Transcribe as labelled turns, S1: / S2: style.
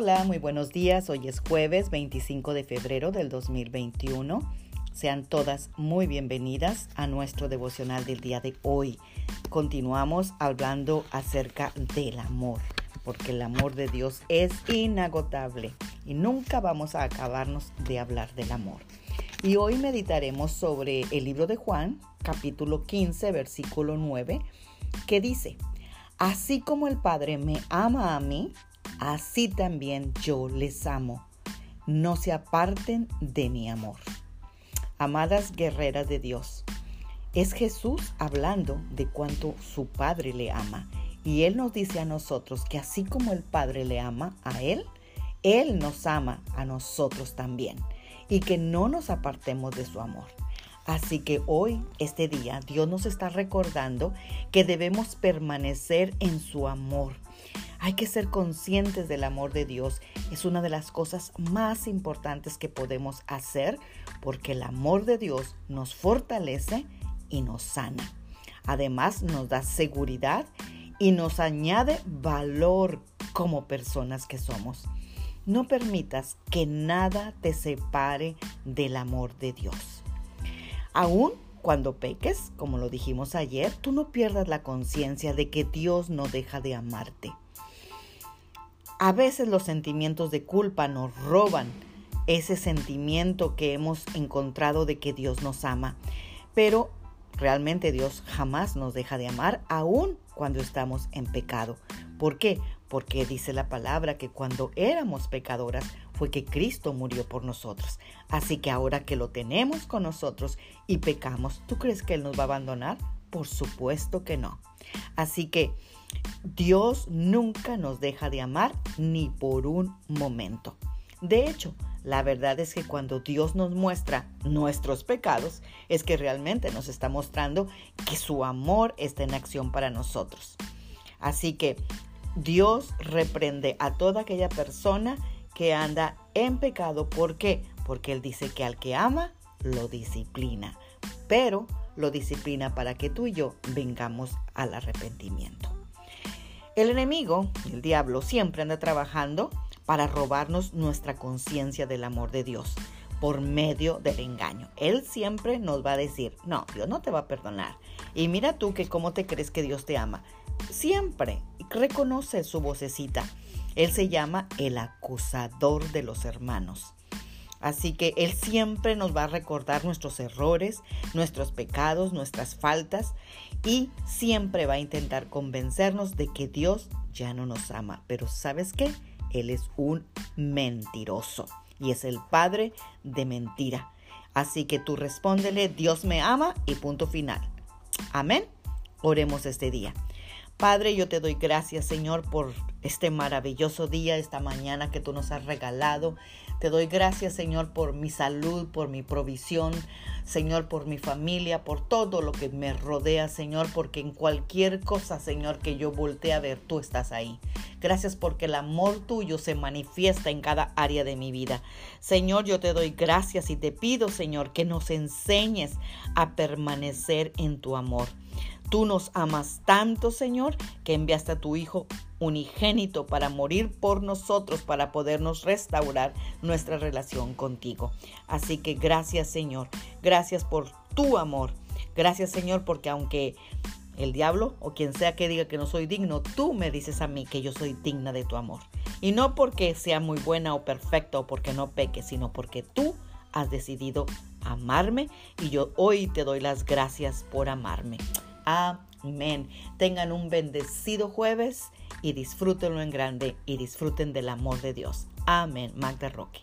S1: Hola, muy buenos días. Hoy es jueves 25 de febrero del 2021. Sean todas muy bienvenidas a nuestro devocional del día de hoy. Continuamos hablando acerca del amor, porque el amor de Dios es inagotable y nunca vamos a acabarnos de hablar del amor. Y hoy meditaremos sobre el libro de Juan, capítulo 15, versículo 9, que dice, Así como el Padre me ama a mí, así también yo les amo. No se aparten de mi amor. Amadas guerreras de Dios, es Jesús hablando de cuánto su Padre le ama. Y Él nos dice a nosotros que así como el Padre le ama a Él, Él nos ama a nosotros también. Y que no nos apartemos de su amor. Así que hoy, este día, Dios nos está recordando que debemos permanecer en su amor. Hay que ser conscientes del amor de Dios. Es una de las cosas más importantes que podemos hacer porque el amor de Dios nos fortalece y nos sana. Además nos da seguridad y nos añade valor como personas que somos. No permitas que nada te separe del amor de Dios. Aún cuando peques, como lo dijimos ayer, tú no pierdas la conciencia de que Dios no deja de amarte. A veces los sentimientos de culpa nos roban ese sentimiento que hemos encontrado de que Dios nos ama. Pero realmente Dios jamás nos deja de amar, aun cuando estamos en pecado. ¿Por qué? Porque dice la palabra que cuando éramos pecadoras fue que Cristo murió por nosotros. Así que ahora que lo tenemos con nosotros y pecamos, ¿tú crees que Él nos va a abandonar? Por supuesto que no. Así que Dios nunca nos deja de amar ni por un momento. De hecho, la verdad es que cuando Dios nos muestra nuestros pecados, es que realmente nos está mostrando que su amor está en acción para nosotros. Así que Dios reprende a toda aquella persona que anda en pecado. ¿Por qué? Porque Él dice que al que ama, lo disciplina. Pero lo disciplina para que tú y yo vengamos al arrepentimiento. El enemigo, el diablo, siempre anda trabajando para robarnos nuestra conciencia del amor de Dios por medio del engaño. Él siempre nos va a decir, no, Dios no te va a perdonar. Y mira tú que cómo te crees que Dios te ama. Siempre reconoce su vocecita. Él se llama el acusador de los hermanos. Así que Él siempre nos va a recordar nuestros errores, nuestros pecados, nuestras faltas y siempre va a intentar convencernos de que Dios ya no nos ama. Pero ¿sabes qué? Él es un mentiroso y es el padre de mentira. Así que tú respóndele, Dios me ama y punto final. Amén. Oremos este día. Padre, yo te doy gracias, Señor, por este maravilloso día, esta mañana que tú nos has regalado. Te doy gracias, Señor, por mi salud, por mi provisión, Señor, por mi familia, por todo lo que me rodea, Señor, porque en cualquier cosa, Señor, que yo voltee a ver, tú estás ahí. Gracias porque el amor tuyo se manifiesta en cada área de mi vida. Señor, yo te doy gracias y te pido, Señor, que nos enseñes a permanecer en tu amor. Tú nos amas tanto, Señor, que enviaste a tu Hijo unigénito para morir por nosotros, para podernos restaurar nuestra relación contigo. Así que gracias, Señor. Gracias por tu amor. Gracias, Señor, porque aunque el diablo o quien sea que diga que no soy digno, tú me dices a mí que yo soy digna de tu amor. Y no porque sea muy buena o perfecta o porque no peque, sino porque tú has decidido amarme y yo hoy te doy las gracias por amarme. Amén. Tengan un bendecido jueves y disfrútenlo en grande y disfruten del amor de Dios. Amén. Magda Roque.